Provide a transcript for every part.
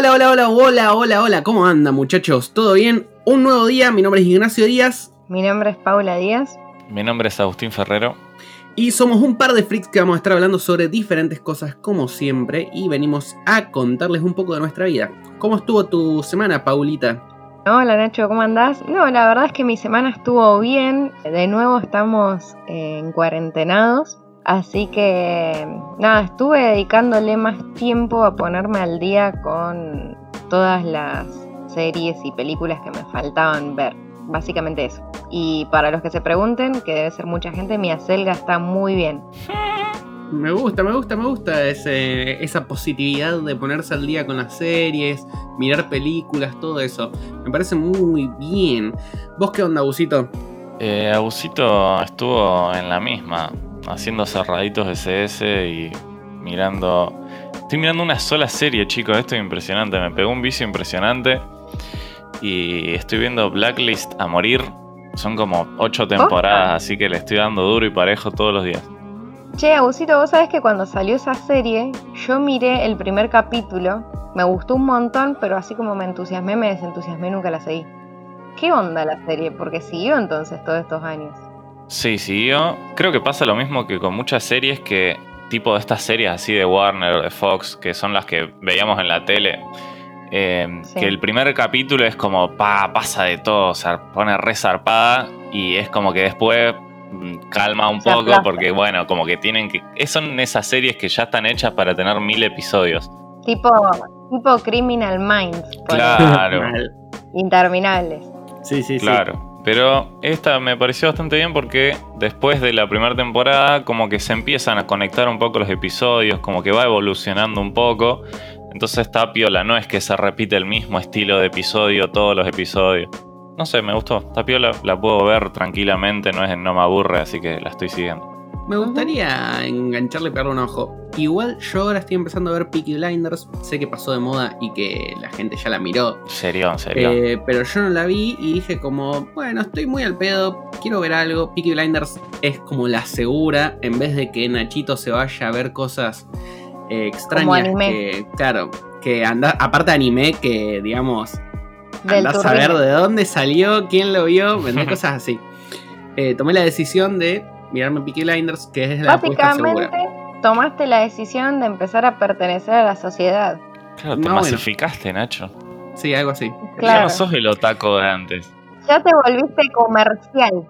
Hola, hola, hola, hola, hola, hola, ¿cómo andan muchachos? ¿Todo bien? Un nuevo día, mi nombre es Ignacio Díaz. Mi nombre es Paula Díaz. Mi nombre es Agustín Ferrero. Y somos un par de freaks que vamos a estar hablando sobre diferentes cosas como siempre y venimos a contarles un poco de nuestra vida. ¿Cómo estuvo tu semana, Paulita? Hola Nacho, ¿cómo andás? No, la verdad es que mi semana estuvo bien. De nuevo estamos en cuarentenados. Así que nada, estuve dedicándole más tiempo a ponerme al día con todas las series y películas que me faltaban ver. Básicamente eso. Y para los que se pregunten, que debe ser mucha gente, mi acelga está muy bien. Me gusta, me gusta, me gusta esa positividad de ponerse al día con las series, mirar películas, todo eso. Me parece muy bien. ¿Vos qué onda, Abusito? Eh, Abusito estuvo en la misma, haciendo cerraditos de CS y mirando... Estoy mirando una sola serie, chicos, esto es impresionante. Me pegó un vicio impresionante. Y estoy viendo Blacklist a morir. Son como ocho temporadas, así que le estoy dando duro y parejo todos los días. Che, Abusito, vos sabés que cuando salió esa serie, yo miré el primer capítulo, me gustó un montón, pero así como me entusiasmé, me desentusiasmé, nunca la seguí. ¿Qué onda la serie? Porque siguió entonces todos estos años. Sí, siguió. Creo que pasa lo mismo que con muchas series que, tipo de estas series así de Warner, de Fox, que son las que veíamos en la tele, eh, que el primer capítulo es como, pa, pasa de todo, se pone resarpada y es como que después mm, calma un poco porque, bueno, como que tienen que... Son esas series que ya están hechas para tener mil episodios. Tipo, tipo Criminal Minds. Claro. Interminables. Sí, sí, sí. Claro. Pero esta me pareció bastante bien porque después de la primera temporada como que se empiezan a conectar un poco los episodios, como que va evolucionando un poco. Entonces está piola, no es que se repite el mismo estilo de episodio todos los episodios. No sé, me gustó. Está la puedo ver tranquilamente, no, es, no me aburre, así que la estoy siguiendo. Me gustaría engancharle y pegarle un ojo. Igual yo ahora estoy empezando a ver Peaky Blinders. Sé que pasó de moda y que la gente ya la miró. Serio, serio. Eh, pero yo no la vi y dije como, bueno, estoy muy al pedo, quiero ver algo. Peaky Blinders es como la segura, en vez de que Nachito se vaya a ver cosas eh, extrañas. Que, claro, que anda, aparte de anime, que digamos, andás a ver de dónde salió, quién lo vio, vender cosas así. Eh, tomé la decisión de mirarme Peaky Blinders, que es la Básicamente, tomaste la decisión de empezar a pertenecer a la sociedad. Claro, te masificaste, Nacho. Sí, algo así. Ya no sos el otaco de antes. Ya te volviste comercial.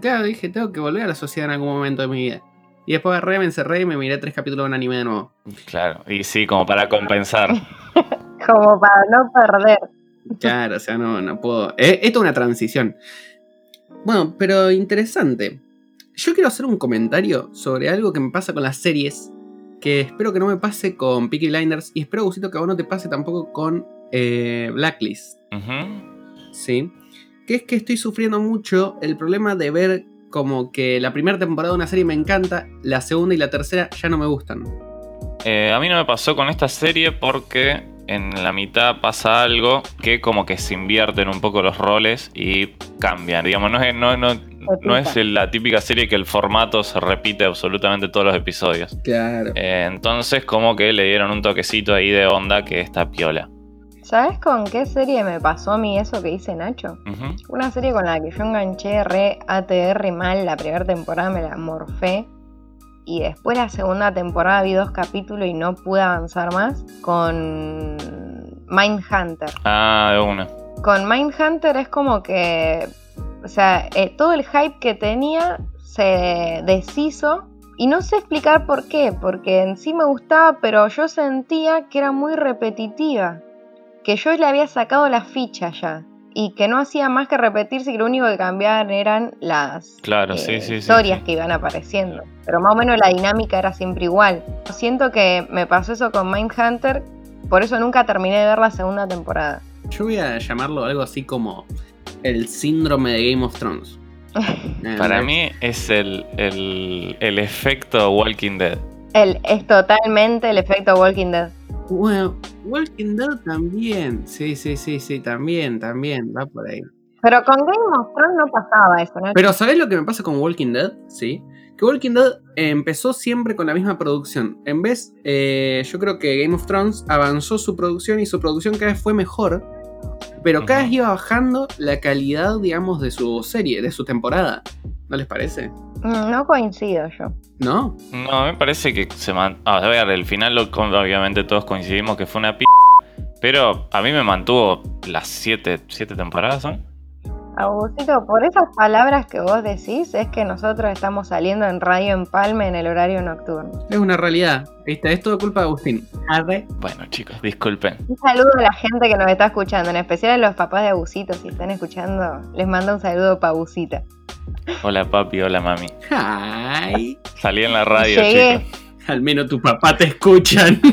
Claro, dije, tengo que volver a la sociedad en algún momento de mi vida. Y después agarré, me encerré y me miré tres capítulos de un anime de nuevo. Claro, y sí, como para compensar. como para no perder. Claro, o sea, no, no puedo. Eh, esto es una transición. Bueno, pero interesante. Yo quiero hacer un comentario sobre algo que me pasa con las series. Que espero que no me pase con Peaky Blinders. Y espero, Gusito, que a vos no te pase tampoco con eh, Blacklist. Sí. Que es que estoy sufriendo mucho el problema de ver como que la primera temporada de una serie me encanta, la segunda y la tercera ya no me gustan. Eh, a mí no me pasó con esta serie porque en la mitad pasa algo que como que se invierten un poco los roles y cambian. Digamos, no es, no, no, no es la típica serie que el formato se repite absolutamente todos los episodios. Claro. Eh, entonces como que le dieron un toquecito ahí de onda que está piola. ¿Sabes con qué serie me pasó a mí eso que dice Nacho? Una serie con la que yo enganché re ATR mal, la primera temporada me la morfé. Y después la segunda temporada vi dos capítulos y no pude avanzar más con Mindhunter. Ah, de una. Con Mindhunter es como que, o sea, eh, todo el hype que tenía se deshizo y no sé explicar por qué, porque en sí me gustaba, pero yo sentía que era muy repetitiva que yo le había sacado la ficha ya y que no hacía más que repetirse y lo único que cambiaban eran las claro, eh, historias que iban apareciendo. Pero más o menos la dinámica era siempre igual. Siento que me pasó eso con Mindhunter, por eso nunca terminé de ver la segunda temporada. Yo voy a llamarlo algo así como el síndrome de Game of Thrones. Para mí es el, el, el efecto Walking Dead. El, es totalmente el efecto Walking Dead. Bueno, Walking Dead también. Sí, sí, sí, sí, también, también, va por ahí. Pero con Game of Thrones no pasaba eso, ¿no? Pero ¿sabés lo que me pasa con Walking Dead? Sí. que Walking Dead empezó siempre con la misma producción. En vez, eh, yo creo que Game of Thrones avanzó su producción y su producción cada vez fue mejor. Pero cada vez iba bajando la calidad, digamos, de su serie, de su temporada. ¿No les parece? Mm, no coincido yo. ¿No? No, me parece que se man... a ver, el final obviamente todos coincidimos que fue una p... Pero a mí me mantuvo las siete, siete temporadas, ¿son? Agustito, por esas palabras que vos decís, es que nosotros estamos saliendo en Radio Empalme en el horario nocturno. Es una realidad. ¿Viste? Es todo culpa de Agustín. Bueno, chicos, disculpen. Un saludo a la gente que nos está escuchando, en especial a los papás de Abusito. Si están escuchando, les mando un saludo para Abusita. Hola, papi. Hola, mami. Hi. Salí en la radio, chicos. Al menos tu papá te escuchan.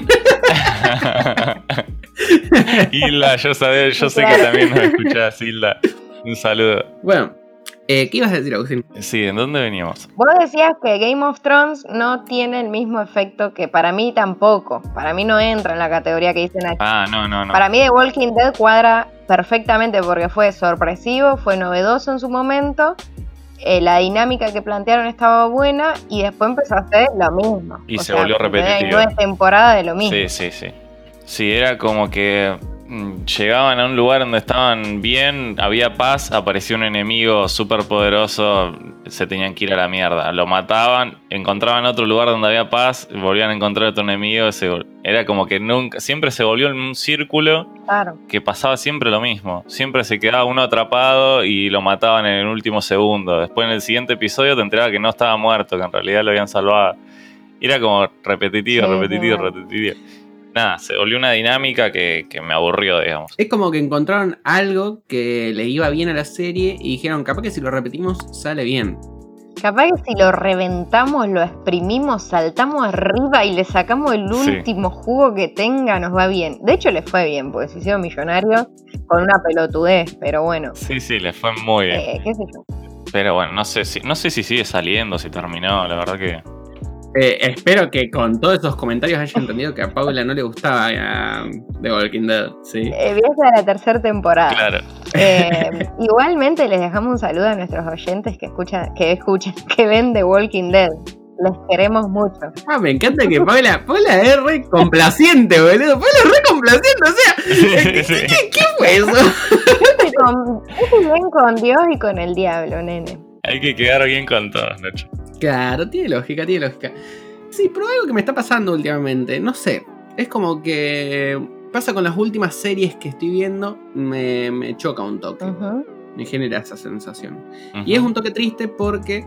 Hilda, yo, yo sé que también nos escuchás, Hilda. Un saludo. Bueno, eh, ¿qué ibas a decir, Agustín? Sí, ¿en dónde veníamos? Vos decías que Game of Thrones no tiene el mismo efecto que para mí tampoco. Para mí no entra en la categoría que dicen aquí. Ah, no, no, no. Para mí The Walking Dead cuadra perfectamente porque fue sorpresivo, fue novedoso en su momento. Eh, la dinámica que plantearon estaba buena y después empezó a hacer lo mismo. Y se volvió repetitivo. Nueve temporadas de lo mismo. Sí, sí, sí. Sí, era como que llegaban a un lugar donde estaban bien, había paz, apareció un enemigo súper poderoso, se tenían que ir a la mierda. Lo mataban, encontraban otro lugar donde había paz, volvían a encontrar otro enemigo. Era como que nunca, siempre se volvió en un círculo que pasaba siempre lo mismo. Siempre se quedaba uno atrapado y lo mataban en el último segundo. Después en el siguiente episodio te enterabas que no estaba muerto, que en realidad lo habían salvado. Era como repetitivo, repetitivo, repetitivo nada, se volvió una dinámica que, me aburrió, digamos. Es como que encontraron algo que le iba bien a la serie y dijeron, capaz que si lo repetimos sale bien. Capaz que si lo reventamos, lo exprimimos, saltamos arriba y le sacamos el último jugo que tenga, nos va bien. De hecho, le fue bien, porque se hicieron millonarios con una pelotudez, pero bueno. Sí, sí, le fue muy bien. Eh, ¿Qué sé yo? Pero bueno, no sé si, no sé si sigue saliendo, si terminó, la verdad que. Eh, espero que con todos esos comentarios haya entendido que a Paula no le gustaba uh, The Walking Dead. ¿sí? Eh, la tercera temporada. Claro. Eh, igualmente les dejamos un saludo a nuestros oyentes que escuchan, que escuchan, que ven The Walking Dead. Les queremos mucho. Ah, me encanta que Paula, Paula es re complaciente, boludo. Paula es re complaciente, o sea, ¿qué, fue eso? Yo estoy bien con Dios y con el diablo, nene. Hay que quedar bien con todos, Nacho. Claro, tiene lógica, tiene lógica. Sí, pero algo que me está pasando últimamente, no sé. Es como que pasa con las últimas series que estoy viendo, me, choca un toque. Me genera esa sensación. Y es un toque triste porque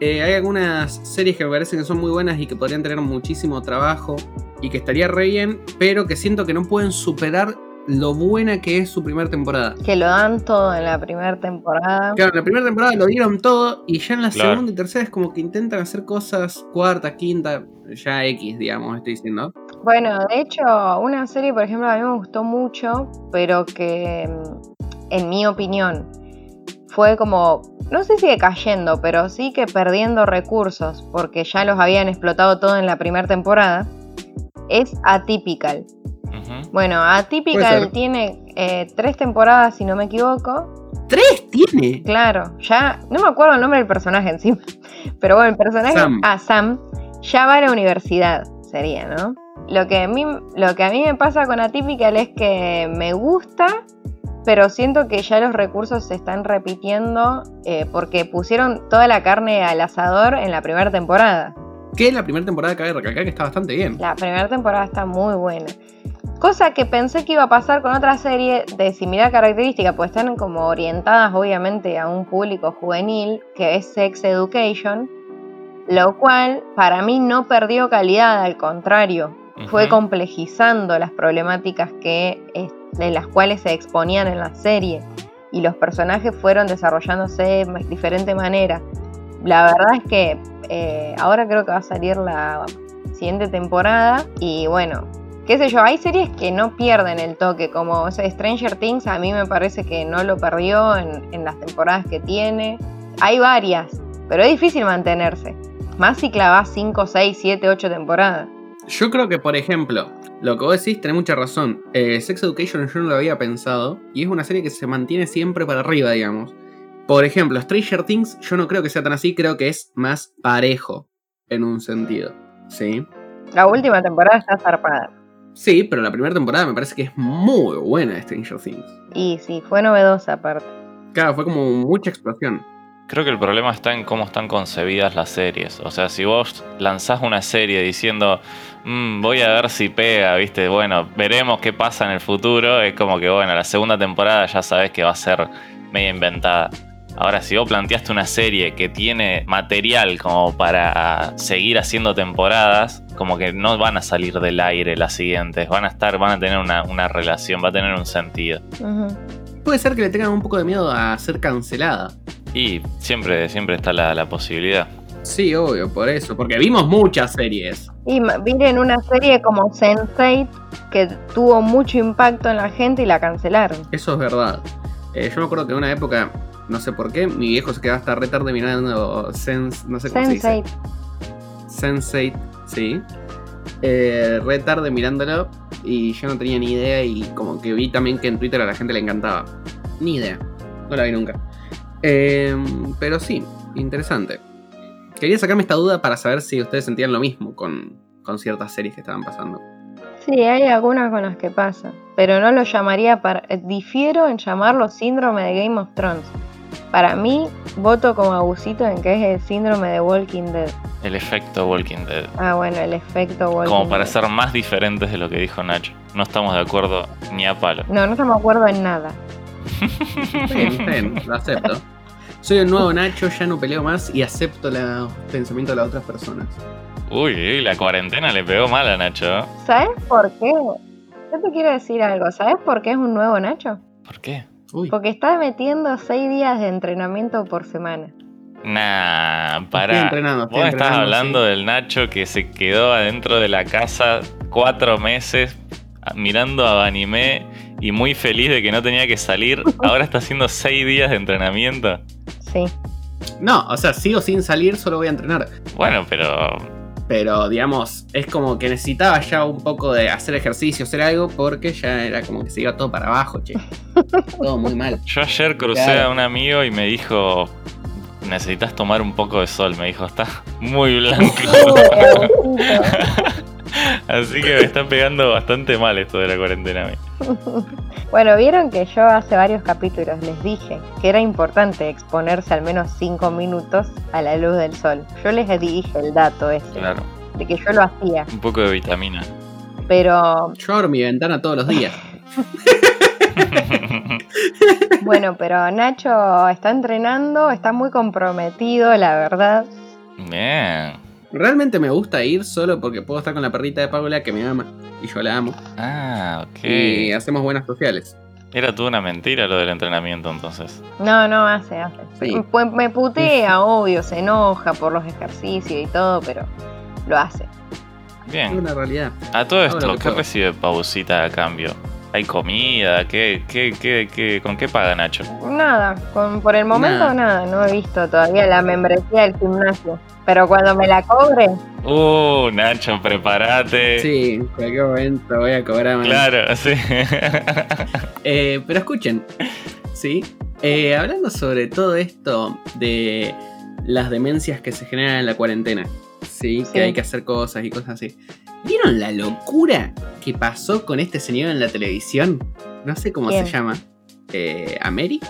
eh, hay algunas series que me parecen que son muy buenas y que podrían tener muchísimo trabajo y que estaría re bien, pero que siento que no pueden superar lo buena que es su primera temporada. Que lo dan todo en la primera temporada. Claro, en la primera temporada lo dieron todo y ya en la segunda y tercera es como que intentan hacer cosas cuarta, quinta, ya X, digamos, estoy diciendo. Bueno, de hecho, una serie, por ejemplo, a mí me gustó mucho, pero que, en mi opinión, fue como, no sé si decayendo, pero sí que perdiendo recursos, porque ya los habían explotado todo en la primera temporada, es Atypical. Bueno, Atypical tiene eh, tres temporadas, si no me equivoco. ¿Tres tiene? Claro, ya. No me acuerdo el nombre del personaje encima. Pero bueno, el personaje. Sam. Ah, Sam. Ya va a la universidad, sería, ¿no? Lo que, a mí, lo que a mí me pasa con Atypical es que me gusta, pero siento que ya los recursos se están repitiendo eh, porque pusieron toda la carne al asador en la primera temporada. Que la primera temporada cabe recalcar que está bastante bien. La primera temporada está muy buena. Cosa que pensé que iba a pasar con otra serie de similar característica, pues están como orientadas obviamente a un público juvenil, que es Sex Education, lo cual para mí no perdió calidad, al contrario, fue complejizando las problemáticas que, de las cuales se exponían en la serie y los personajes fueron desarrollándose de diferente manera. La verdad es que eh, ahora creo que va a salir la siguiente temporada y bueno, qué sé yo, hay series que no pierden el toque, como Stranger Things a mí me parece que no lo perdió en, las temporadas que tiene. Hay varias, pero es difícil mantenerse. Más si clavas 5, 6, 7, 8 temporadas. Yo creo que, por ejemplo, lo que vos decís, tenés mucha razón. Eh, Sex Education yo no lo había pensado. Y es una serie que se mantiene siempre para arriba, digamos. Por ejemplo, Stranger Things, yo no creo que sea tan así, creo que es más parejo en un sentido. ¿Sí? La última temporada está zarpada. Sí, pero la primera temporada me parece que es muy buena de Stranger Things. Y sí, fue novedosa aparte. Claro, fue como mucha explosión. Creo que el problema está en cómo están concebidas las series. O sea, si vos lanzás una serie diciendo, mm, voy a ver si pega, viste, bueno, veremos qué pasa en el futuro, es como que, bueno, la segunda temporada ya sabes que va a ser media inventada. Ahora, si vos planteaste una serie que tiene material como para seguir haciendo temporadas, como que no van a salir del aire las siguientes, van a estar, van a tener una, relación, va a tener un sentido. Puede ser que le tengan un poco de miedo a ser cancelada. Y siempre, siempre está la, posibilidad. Sí, obvio, por eso, porque vimos muchas series. Y miren una serie como Sense8 que tuvo mucho impacto en la gente y la cancelaron. Eso es verdad. Eh, yo me acuerdo que en una época no sé por qué. Mi viejo se quedaba hasta re tarde mirando Sense. No sé cómo se dice. Sense8, sí. Eh, re tarde mirándolo. Y yo no tenía ni idea. Y como que vi también que en Twitter a la gente le encantaba. Ni idea. No la vi nunca. Em, pero sí, interesante. Quería sacarme esta duda para saber si ustedes sentían lo mismo con, con ciertas series que estaban pasando. Sí, hay algunas con las que pasa, pero no lo llamaría para... Difiero en llamarlo síndrome de Game of Thrones. Para mí, voto como abusito en que es el síndrome de Walking Dead. El efecto Walking Dead. Ah, bueno, el efecto Walking Dead. Como para ser más diferentes de lo que dijo Nacho. No estamos de acuerdo ni a palo. No, no estamos de acuerdo en nada. bien, bien, lo acepto. Soy el nuevo Nacho, ya no peleo más y acepto los pensamientos de las otras personas. Uy, la cuarentena le pegó mal a Nacho. ¿Sabes por qué? Yo te quiero decir algo. ¿Sabes por qué es un nuevo Nacho? ¿Por qué? Porque estás metiendo seis días de entrenamiento por semana. Nah, para. Vos estás hablando del Nacho que se quedó adentro de la casa cuatro meses mirando a anime y muy feliz de que no tenía que salir. Ahora está haciendo seis días de entrenamiento. Sí. No, o sea, sigo sin salir, solo voy a entrenar. Bueno, pero pero digamos, es como que necesitaba ya un poco de hacer ejercicio, hacer algo, porque ya era como que se iba todo para abajo, che. todo muy mal. Yo ayer crucé a un amigo y me dijo, necesitas tomar un poco de sol, me dijo, está muy blanco. Así que me está pegando bastante mal esto de la cuarentena. Bueno, vieron que yo hace varios capítulos les dije que era importante exponerse al menos 5 minutos a la luz del sol. Yo les dije el dato ese. Claro. De que yo lo hacía. Un poco de vitamina. Pero. Yo abro mi ventana todos los días. bueno, pero Nacho está entrenando, está muy comprometido, la verdad. Bien. Realmente me gusta ir solo porque puedo estar con la perrita de Paula que me ama y yo la amo. Ah, ok. Y hacemos buenas sociales. Era toda una mentira lo del entrenamiento entonces. No, no, hace, hace. Pues me putea, obvio, se enoja por los ejercicios y todo, pero lo hace. Bien. Es una realidad. A todo esto, ¿qué recibe Pausita a cambio? ¿Hay comida? ¿Qué, qué, qué, qué, ¿Con qué paga Nacho? Nada, con, por el momento nada. no he visto todavía la membresía del gimnasio. Pero cuando me la cobre. Uh, Nacho, prepárate. Sí, en cualquier momento voy a cobrar. Claro, sí. Eh, pero escuchen, ¿sí? Eh, hablando sobre todo esto de las demencias que se generan en la cuarentena, ¿sí? Que hay que hacer cosas y cosas así. ¿Vieron la locura que pasó con este señor en la televisión? No sé cómo se llama. Eh, ¿Ameri?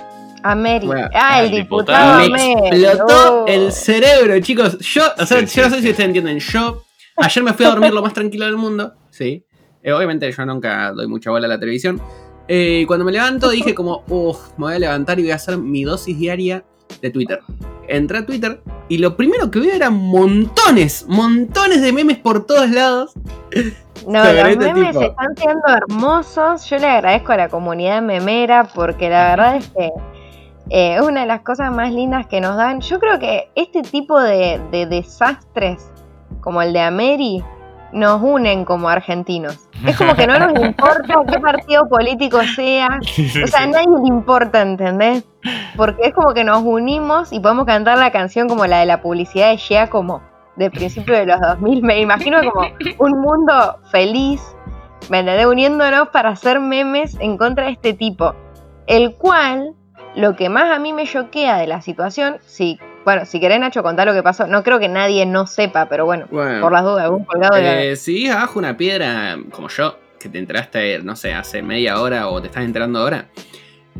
Ameri. ah, el diputado. Me explotó el cerebro, chicos. Yo, o sea, yo no sé si ustedes entienden. Yo ayer me fui a dormir lo más tranquilo del mundo. Sí. Eh, obviamente yo nunca doy mucha bola a la televisión. Eh, y cuando me levanto dije como, uff, me voy a levantar y voy a hacer mi dosis diaria de Twitter. Entré a Twitter y lo primero que vi eran montones, montones de memes por todos lados. No, los este memes están siendo hermosos. Yo le agradezco a la comunidad memera porque la verdad es que eh, es una de las cosas más lindas que nos dan. Yo creo que este tipo de, desastres, como el de Ameri, nos unen como argentinos. Es como que no nos importa qué partido político sea. O sea, a nadie le importa, ¿entendés? Porque es como que nos unimos y podemos cantar la canción como la de la publicidad de Shea como de principio de los 2000. Me imagino como un mundo feliz, ¿me entendés? Uniéndonos para hacer memes en contra de este tipo. El cual lo que más a mí me choquea de la situación, sí, bueno, si querés Nacho contar lo que pasó, no creo que nadie no sepa, pero bueno, por las dudas, algún colgado de eh, Si vives abajo una piedra, como yo, que te enteraste, no sé, hace media hora o te estás enterando ahora,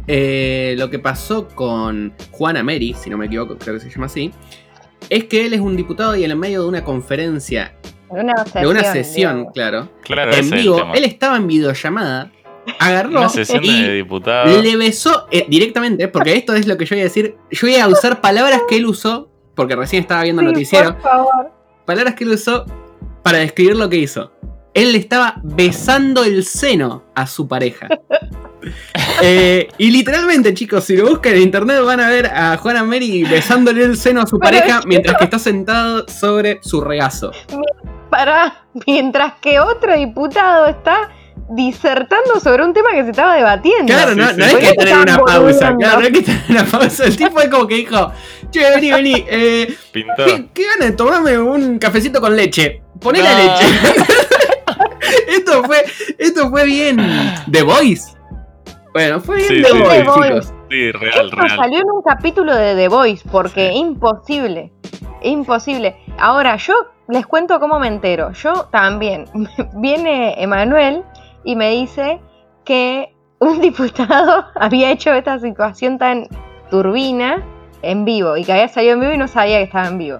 eh, lo que pasó con Juana Mary, si no me equivoco, creo que se llama así, es que él es un diputado y en el medio de una conferencia, de una sesión, claro, en vivo, él estaba en videollamada, agarró y le besó eh, directamente, porque esto es lo que yo voy a decir, yo voy a usar palabras que él usó, porque recién estaba viendo el noticiero, palabras que él usó para describir lo que hizo. Él le estaba besando el seno a su pareja. Eh, y literalmente, chicos, si lo buscan en internet van a ver a Juana Mary besándole el seno a su pareja mientras que está sentado sobre su regazo. Para, mientras que otro diputado está disertando sobre un tema que se estaba debatiendo. Claro, no, no hay que tener una pausa. Claro, no hay que tener una pausa. El tipo es como que dijo: Che, vení, vení. Eh, ¿qué, ¿Qué ganas de tomarme un cafecito con leche? Poné la leche. esto, fue, esto fue bien. The Voice. Bueno, fue bien The, Voice. Sí, real, Esto salió en un capítulo de The Voice, porque imposible. Imposible. Ahora, yo les cuento cómo me entero. Yo también. Viene Emanuel y me dice que un diputado había hecho esta situación tan turbina en vivo y que había salido en vivo y no sabía que estaba en vivo.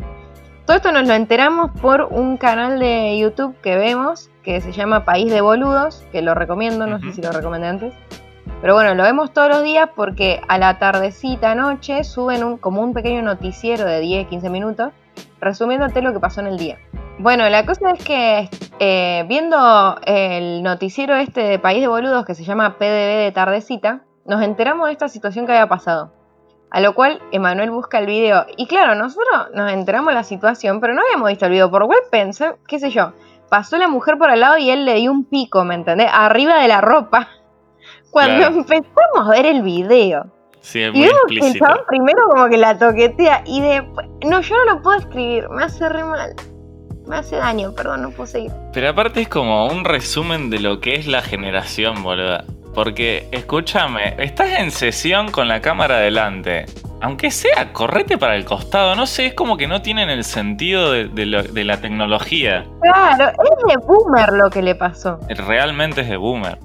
Todo esto nos lo enteramos por un canal de YouTube que vemos que se llama País de Boludos, que lo recomiendo, no sé si lo recomendé antes. Pero bueno, lo vemos todos los días porque a la tardecita, noche, suben un, como un pequeño noticiero de 10-15 minutos resumiéndote lo que pasó en el día. Bueno, la cosa es que eh, viendo el noticiero este de País de Boludos que se llama PDB de Tardecita, nos enteramos de esta situación que había pasado. A lo cual Emanuel busca el video. Y claro, nosotros nos enteramos de la situación, pero no habíamos visto el video. Por web pensé, qué sé yo, pasó la mujer por al lado y él le dio un pico, ¿me entendés? Arriba de la ropa. Cuando empezamos a ver el video. Sí, es muy y explícito. primero como que la toquetea y después... No, yo no lo puedo escribir, me hace re mal. Me hace daño, perdón, no puedo seguir. Pero aparte es como un resumen de lo que es la generación, boluda. Porque, escúchame, estás en sesión con la cámara delante. Aunque sea, correte para el costado. No sé, es como que no tienen el sentido de, la tecnología. Claro, es de boomer lo que le pasó. Realmente es de boomer.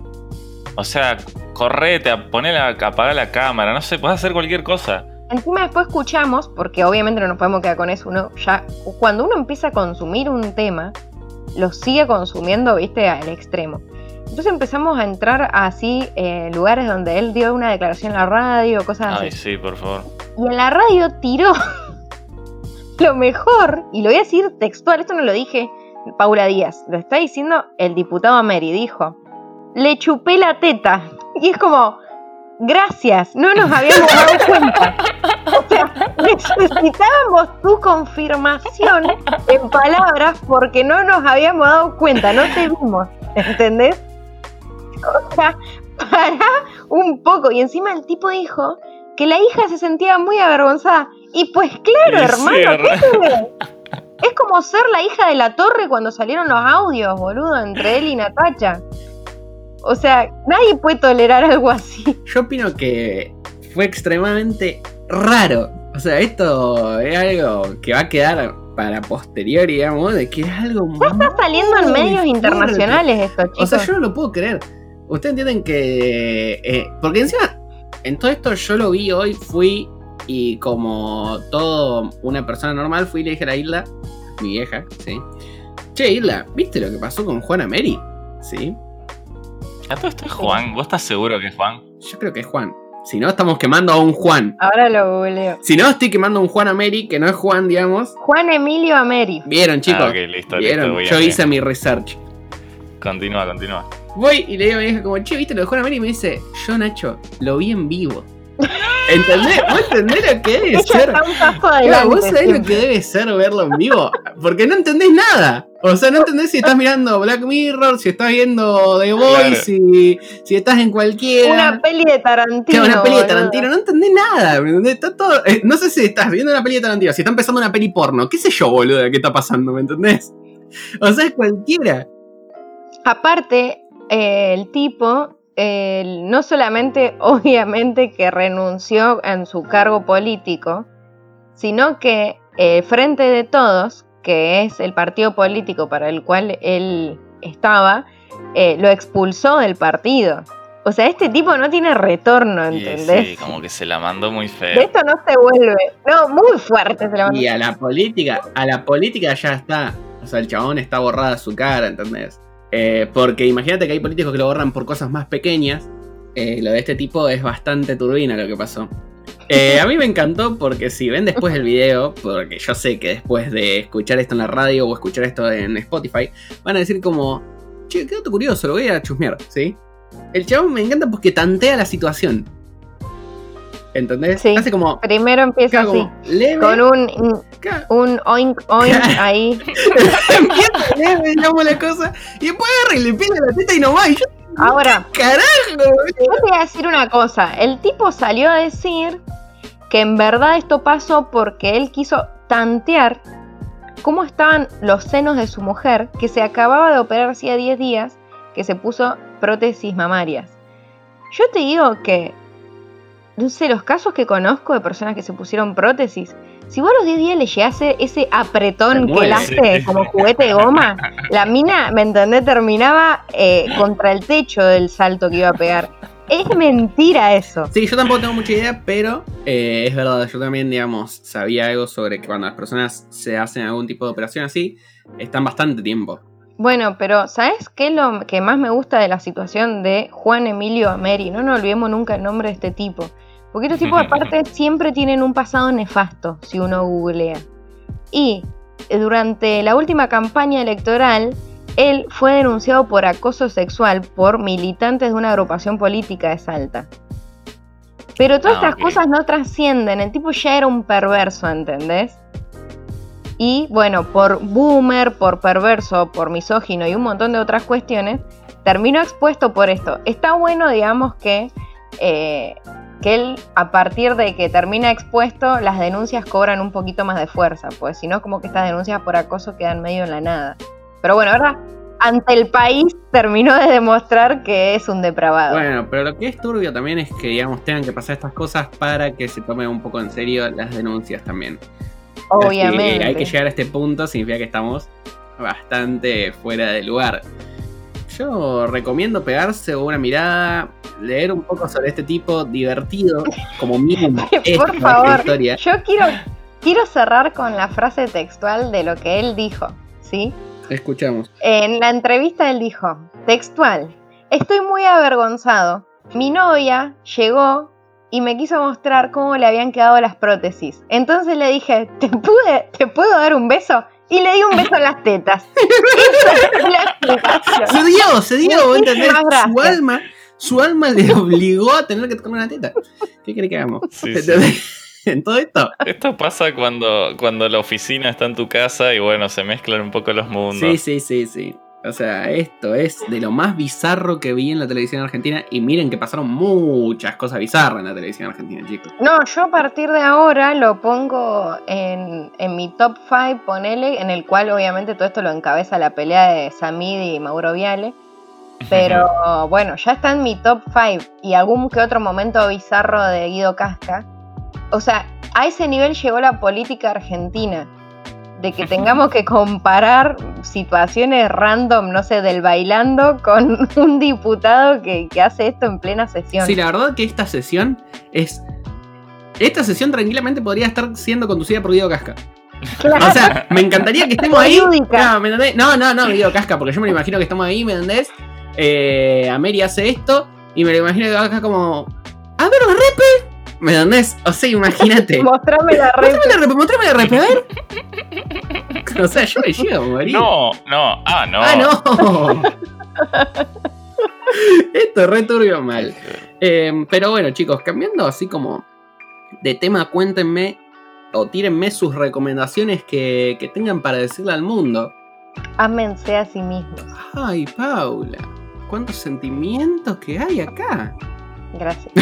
O sea, correte, poner a apagar la cámara, no sé, puedes hacer cualquier cosa. Encima después escuchamos, porque obviamente no nos podemos quedar con eso, uno ya, cuando uno empieza a consumir un tema, lo sigue consumiendo, viste, al extremo. Entonces empezamos a entrar así eh, lugares donde él dio una declaración en la radio, cosas así. Ay, sí, por favor. Y en la radio tiró lo mejor, y lo voy a decir textual, esto no lo dije Paula Díaz, lo está diciendo el diputado Ameri, dijo, le chupé la teta. Y es como, gracias, no nos habíamos dado cuenta. O sea, necesitábamos tu confirmación en palabras porque no nos habíamos dado cuenta, no te vimos, ¿entendés? O sea, para un poco. Y encima el tipo dijo que la hija se sentía muy avergonzada. Y pues claro, hermano, ¿qué Es como ser la hija de la torre cuando salieron los audios, boludo, entre él y Natacha. O sea, nadie puede tolerar algo así. Yo opino que fue extremadamente raro. O sea, esto es algo que va a quedar para posterior, digamos, de que es algo Ya está saliendo en medios internacionales esto, chicos. O sea, yo no lo puedo creer. Ustedes entienden que. Eh, porque encima, en todo esto yo lo vi hoy, fui y como todo una persona normal, fui y le dije a la Isla, mi vieja, ¿sí? Che, Isla, ¿viste lo que pasó con Juana Mary? ¿Sí? ¿A todo esto es Juan? ¿Vos estás seguro que es Juan? Yo creo que es Juan. Si no, estamos quemando a un Juan. Ahora lo googleo. Si no, estoy quemando a un Juan Ameri, que no es Juan, digamos. Juan Emilio Ameri. Vieron, chicos. Ah, ok, listo, ¿Vieron? Yo hice mi research. Continúa, continúa. Voy y le digo a mi hija como, che, ¿viste lo de Juan Ameri? Y me dice, yo, Nacho, lo vi en vivo. ¿Entendés? ¿Vos entendés lo que debe ser? Claro, ¿Vos sabés lo que debe ser verlo en vivo? Porque no entendés nada. O sea, no entendés si estás mirando Black Mirror, si estás viendo The Voice, si, si, estás en cualquiera. Una peli de Tarantino. una peli de Tarantino, no entendés nada. Está todo, eh, no sé si estás viendo una peli de Tarantino, si está empezando una peli porno. ¿Qué sé yo, boludo, qué está pasando? ¿Me entendés? O sea, es cualquiera. Aparte, eh, el tipo no solamente, obviamente, que renunció en su cargo político, sino que el Frente de Todos, que es el partido político para el cual él estaba, eh, lo expulsó del partido. O sea, este tipo no tiene retorno, ¿entendés? Sí, como que se la mandó muy feo. De esto no se vuelve. No, muy fuerte se la mandó. Y a la política, a la política ya está. O sea, el chabón está borrada su cara, ¿entendés? Eh, porque imagínate que hay políticos que lo borran por cosas más pequeñas. Eh, lo de este tipo es bastante turbina lo que pasó. Eh, a mí me encantó porque si ven después el video, porque yo sé que después de escuchar esto en la radio o escuchar esto en Spotify, van a decir como, che, qué curioso, lo voy a chusmear, ¿sí? El chabón me encanta porque tantea la situación. ¿Entendés? Sí. Hace como. Primero empieza así. con un, un oink oink ahí. empieza leve, llamo la cosa. Y después agarra y le pega la teta y no va. Y yo, Ahora. ¡Carajo! Yo te voy a decir una cosa. El tipo salió a decir que en verdad esto pasó porque él quiso tantear cómo estaban los senos de su mujer, que se acababa de operar hacía 10 días, que se puso prótesis mamarias. Yo te digo que, no sé, los casos que conozco de personas que se pusieron prótesis, si vos a los 10 días le llegase ese apretón que él hace como juguete de goma, la mina, ¿me entendés? Terminaba eh, contra el techo del salto que iba a pegar. Es mentira eso. Sí, yo tampoco tengo mucha idea, pero eh, es verdad, yo también, digamos, sabía algo sobre que cuando las personas se hacen algún tipo de operación así, están bastante tiempo. Bueno, pero ¿sabes qué es lo que más me gusta de la situación de Juan Emilio Ameri? No nos olvidemos nunca el nombre de este tipo. Porque estos tipos aparte siempre tienen un pasado nefasto, si uno googlea. Y durante la última campaña electoral, él fue denunciado por acoso sexual por militantes de una agrupación política de Salta. Pero todas ah, estas cosas no trascienden, el tipo ya era un perverso, ¿entendés? Y bueno, por boomer, por perverso, por misógino y un montón de otras cuestiones, terminó expuesto por esto. Está bueno, digamos, que, eh, que él, a partir de que termina expuesto, las denuncias cobran un poquito más de fuerza, pues si no, como que estas denuncias por acoso quedan medio en la nada. Pero bueno, ¿verdad? Ante el país terminó de demostrar que es un depravado. Bueno, pero lo que es turbio también es que, digamos, tengan que pasar estas cosas para que se tome un poco en serio las denuncias también. Obviamente. hay que llegar a este punto, significa que estamos bastante fuera de lugar. Yo recomiendo pegarse una mirada, leer un poco sobre este tipo divertido, como mínimo. Por favor, yo quiero, quiero cerrar con la frase textual de lo que él dijo, ¿sí? Escuchamos. En la entrevista él dijo, textual, estoy muy avergonzado. Mi novia llegó y me quiso mostrar cómo le habían quedado las prótesis. Entonces le dije, ¿te, pude, ¿te puedo dar un beso? Y le di un beso en las tetas. se dio, se dio, ¿entendés? Su alma, su alma le obligó a tener que tocar una teta. ¿Qué quiere que hagamos? en todo esto. Esto pasa cuando, cuando la oficina está en tu casa y bueno, se mezclan un poco los mundos. Sí, sí, sí, sí. O sea, esto es de lo más bizarro que vi en la televisión argentina. Y miren que pasaron muchas cosas bizarras en la televisión argentina, chicos. No, yo a partir de ahora lo pongo en, mi top 5, ponele, en el cual obviamente todo esto lo encabeza la pelea de Samid y Mauro Viale. Pero bueno, ya está en mi top 5 y algún que otro momento bizarro de Guido Casca. O sea, a ese nivel llegó la política argentina de que tengamos que comparar situaciones random, no sé, del bailando con un diputado que, hace esto en plena sesión. Sí, la verdad que esta sesión es... Esta sesión tranquilamente podría estar siendo conducida por Guido Casca. O sea, me encantaría que estemos ahí. No, no, no, Guido Casca, porque yo me lo imagino que estamos ahí, ¿me entendés? Eh, Ameri hace esto y me lo imagino que Casca como... A ver, repe, ¿Me entendés? O sea, imagínate. Mostrame la red. Mostrame la red, a ver. O sea, yo me llevo, María. No, no, ah, no. Ah, no. Esto es re turbio mal. Eh, pero bueno, chicos, cambiando así como de tema, cuéntenme o tírenme sus recomendaciones que, que tengan para decirle al mundo. Ámense a sí mismos. Ay, Paula, cuántos sentimientos que hay acá. Gracias.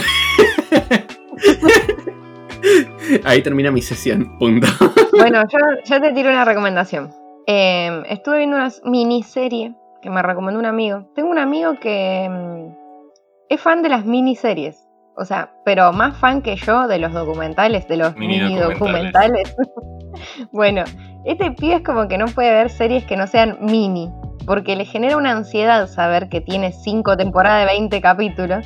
Ahí termina mi sesión, punto. Bueno, yo, te tiro una recomendación. Em, estuve viendo una miniserie que me recomendó un amigo. Tengo un amigo que, em, es fan de las miniseries. O sea, pero más fan que yo de los documentales, de los mini, documentales. bueno, este pibe es como que no puede ver series que no sean mini, porque le genera una ansiedad saber que tiene cinco temporadas de 20 capítulos.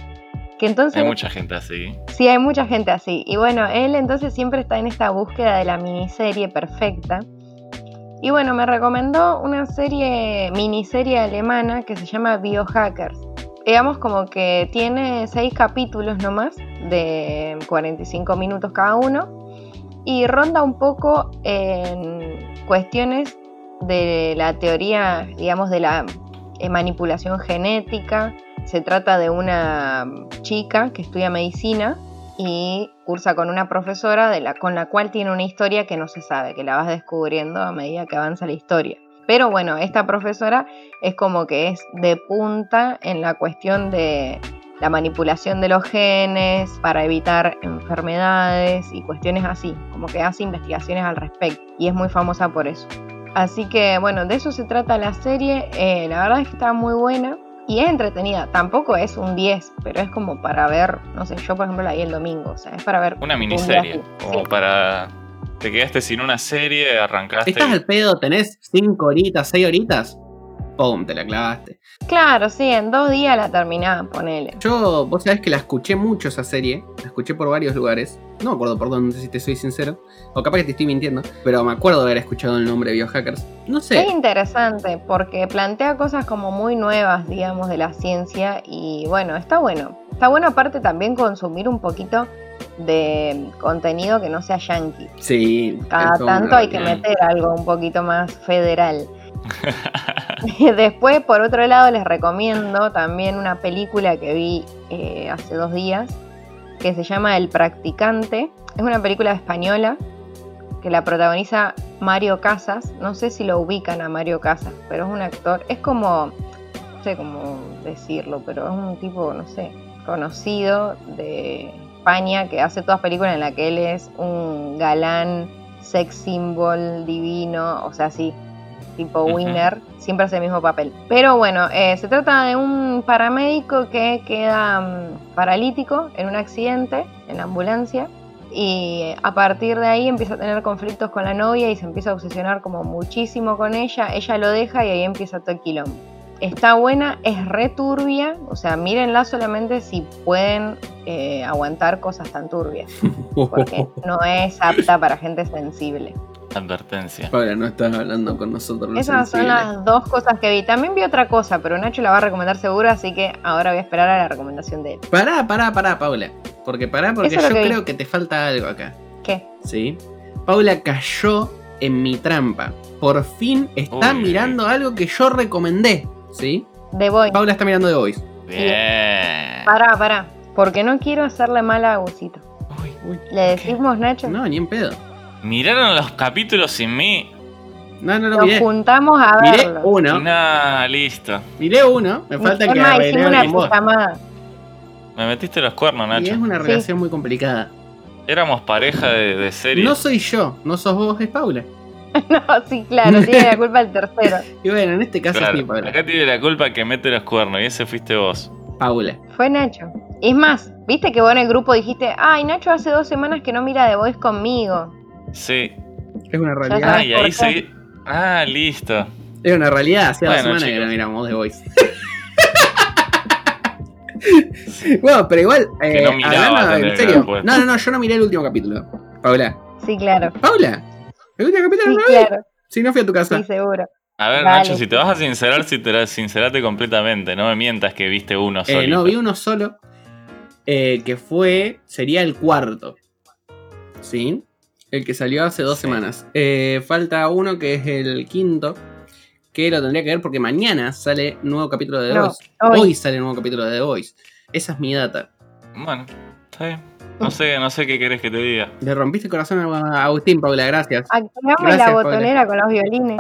Que entonces, hay mucha gente así. Sí, hay mucha gente así. Y bueno, él entonces siempre está en esta búsqueda de la miniserie perfecta. Y bueno, me recomendó una serie, miniserie alemana que se llama Biohackers digamos como que tiene seis capítulos nomás de 45 minutos cada uno y ronda un poco en cuestiones de la teoría, digamos, de la eh, manipulación genética. Se trata de una chica que estudia medicina y cursa con una profesora con la cual tiene una historia que no se sabe, que la vas descubriendo a medida que avanza la historia. Pero bueno, esta profesora es como que es de punta en la cuestión de la manipulación de los genes para evitar enfermedades y cuestiones así, como que hace investigaciones al respecto y es muy famosa por eso. Así que bueno, de eso se trata la serie, eh, la verdad es que está muy buena y es entretenida, tampoco es un 10, pero es como para ver, no sé, yo por ejemplo la vi el domingo, o sea, es para ver... Una miniserie, como para te quedaste sin una serie, arrancaste. Estás al pedo, tenés 5 horitas, 6 horitas. ¡Pum! Te la clavaste. Claro, sí, en dos días la terminás, ponele. Yo, vos sabés que la escuché mucho esa serie. La escuché por varios lugares. No me acuerdo por dónde, si te soy sincero. O capaz que te estoy mintiendo. Pero me acuerdo de haber escuchado el nombre Biohackers. No sé. Es interesante porque plantea cosas como muy nuevas, digamos, de la ciencia. Y bueno, está bueno. Está bueno aparte también consumir un poquito de contenido que no sea yankee. Sí. Cada tanto hay que meter algo un poquito más federal. Después, por otro lado, les recomiendo también una película que vi eh, hace dos días que se llama El Practicante. Es una película española que la protagoniza Mario Casas. No sé si lo ubican a Mario Casas, pero es un actor. Es como, no sé cómo decirlo, pero es un tipo, no sé, conocido de España que hace todas películas en las que él es un galán, sex symbol divino, o sea, sí, tipo winner, siempre hace el mismo papel. Pero bueno, eh, se trata de un paramédico que queda mm, paralítico en un accidente en la ambulancia y a partir de ahí empieza a tener conflictos con la novia y se empieza a obsesionar como muchísimo con ella, ella lo deja y ahí empieza todo el quilombo está buena, es returbia, o sea, mírenla solamente si pueden eh, aguantar cosas tan turbias, porque no es apta para gente sensible. Advertencia. Paula, no estás hablando con nosotros. Esas son las dos cosas que vi. También vi otra cosa, pero Nacho la va a recomendar seguro, así que ahora voy a esperar a la recomendación de él. Pará, pará, pará, Paula. Porque pará, porque yo creo que te falta algo acá. ¿Qué? Sí. Paula cayó en mi trampa. Por fin está mirando algo que yo recomendé. ¿Sí? The Voice. Paula está mirando The Voice. Bien. Pará, pará. Porque no quiero hacerle mal a Agusito. Uy, uy, ¿Le decimos, Nacho? No, ni en pedo. ¿Miraron los capítulos sin mí? No, no lo Nos miré. juntamos a miré verlo. uno. Nah, listo. Miré uno. Me falta que Emma, hicimos una con vos. pijamada. Me metiste los cuernos, Y Nacho. es una relación muy complicada. Éramos pareja de, de serie. No soy yo, no sos vos, es Paula. no, sí, claro, tiene la culpa el tercero. Y bueno, en este caso Claro, sí, Paula. acá tiene la culpa que mete los cuernos y ese fuiste vos. Paula. Fue Nacho. Es más, viste que vos en el grupo dijiste, ay, Nacho hace dos semanas que no mira The Voice conmigo. Sí. Es una realidad. Ah, y ahí seguí. Ah, listo. Es una realidad. Hace dos Bueno, semanas que chicos. no miramos The Voice. bueno, pero igual. Que eh, no miraba, hablando en que serio. No, no, no, yo no miré el último capítulo. Paula. Sí, claro. Paula. ¿El último capítulo Sí, no lo vi? claro. Sí, no fui a tu casa. Sí, seguro. A ver. Nacho, si te vas a sincerar, sincerate, sincerate completamente. No me mientas que viste uno solo. Eh, no, vi uno solo. eh, que fue. Sería el cuarto. ¿Sí? El que salió hace dos Sí. semanas. Eh, falta uno que es el quinto. Que lo tendría que ver porque mañana sale nuevo capítulo de The No, Voice. hoy. Hoy sale nuevo capítulo de The Voice. Esa es mi data. Bueno, está bien. No sé, no sé qué querés que te diga. Le rompiste el corazón a Agustín, Paula, gracias. Activame Gracias, la Paula. botonera con los violines.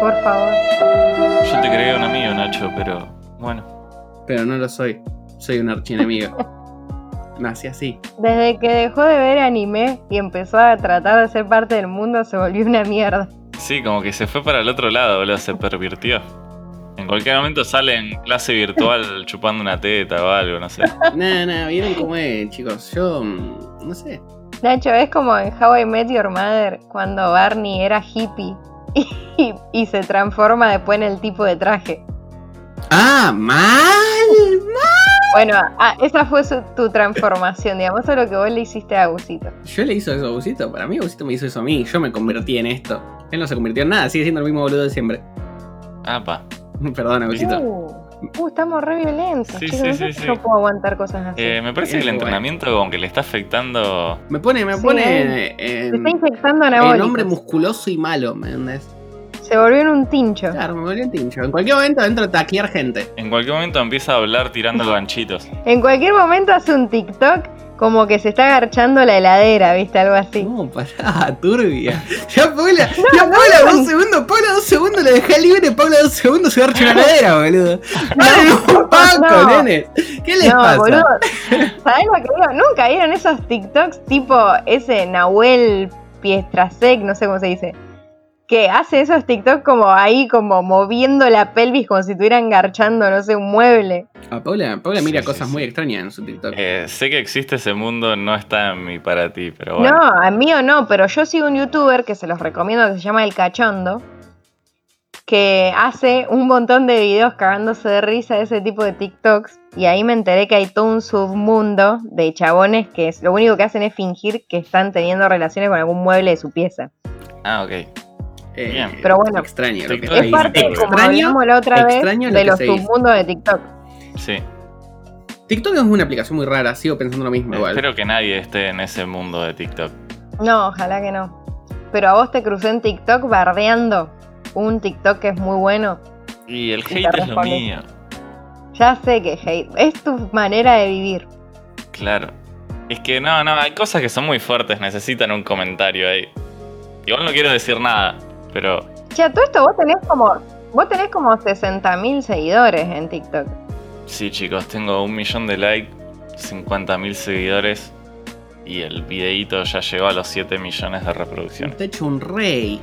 Por favor. Yo te creía un amigo, Nacho, pero bueno. Pero no lo soy. Soy un archienemigo. Nací así. Desde que dejó de ver anime y empezó a tratar de ser parte del mundo, se volvió una mierda. Sí, como que se fue para el otro lado, boludo, se pervirtió. En cualquier momento sale en clase virtual chupando una teta o algo, no sé. Nada, nada, vieron cómo es, chicos. Yo, mm, no sé. Nacho, es como en How I Met Your Mother, cuando Barney era hippie y, y se transforma después en el tipo de traje. Ah, mal, mal. Bueno, ah, esa fue su- tu transformación, digamos, eso es lo que vos le hiciste a Agusito. Yo le hizo eso a Busito. Para mí, Busito me hizo eso a mí. Yo me convertí en esto. Él no se convirtió en nada, sigue siendo el mismo boludo de siempre. Ah, pa. Perdón, Busito. Uh, uh, estamos re violentos, Sí, chicos. sí, no sí, sé si sí. No puedo aguantar cosas así. Eh, me parece que el Qué bueno. entrenamiento como que le está afectando. Me pone, me Sí, pone Se en, está infectando anabólicos. hombre musculoso y malo, ¿me entendés? Se volvió en un tincho. Claro, me volvió un tincho. En cualquier momento entro a taquear gente. En cualquier momento empieza a hablar tirando ganchitos. En cualquier momento hace un TikTok como que se está agarchando la heladera, ¿viste? Algo así. No, pará, turbia. Ya Paula, ya Paula, dos segundos, Paula, dos segundos, lo dejé libre, Paula, dos segundos, se garcha una ladera, boludo. Dale un paco, no. nenes. ¿Qué les No, pasa? boludo. ¿Sabés lo que digo? Nunca vieron esos TikToks tipo ese Nahuel Piestrasek, no sé cómo se dice. Que hace esos TikToks como ahí, como moviendo la pelvis como si estuviera engarchando, no sé, un mueble. Ah, Paula, Paula mira Sí, cosas sí, muy sí. extrañas en su TikTok. Eh, sé que existe ese mundo, no está en mi para ti, pero bueno. No, a mí o no, pero yo sigo un youtuber que se los recomiendo que se llama El Cachondo. Que hace un montón de videos cagándose de risa de ese tipo de TikToks. Y ahí me enteré que hay todo un submundo de chabones que es, lo único que hacen es fingir que están teniendo relaciones con algún mueble de su pieza. Ah, ok. Eh, bien. Pero bueno, extraño lo que Es parte, como Extraño, hablamos la otra vez, lo de que los submundos de TikTok. Sí. TikTok es una aplicación muy rara, sigo pensando lo mismo igual. Espero que nadie esté en ese mundo de TikTok. No, ojalá que no. Pero a vos te crucé en TikTok bardeando un TikTok que es muy bueno. Y el te hate es lo mío. Ya sé que hate. Es tu manera de vivir. Claro. Es que no, no, hay cosas que son muy fuertes, necesitan un comentario ahí. Igual no quiero decir nada, pero Che, a todo esto vos tenés como. Vos tenés como 60.000 seguidores en TikTok. sí chicos, tengo un millón de likes, 50.000 seguidores y el videíto ya llegó a los 7 millones de reproducciones. Te he hecho un rey.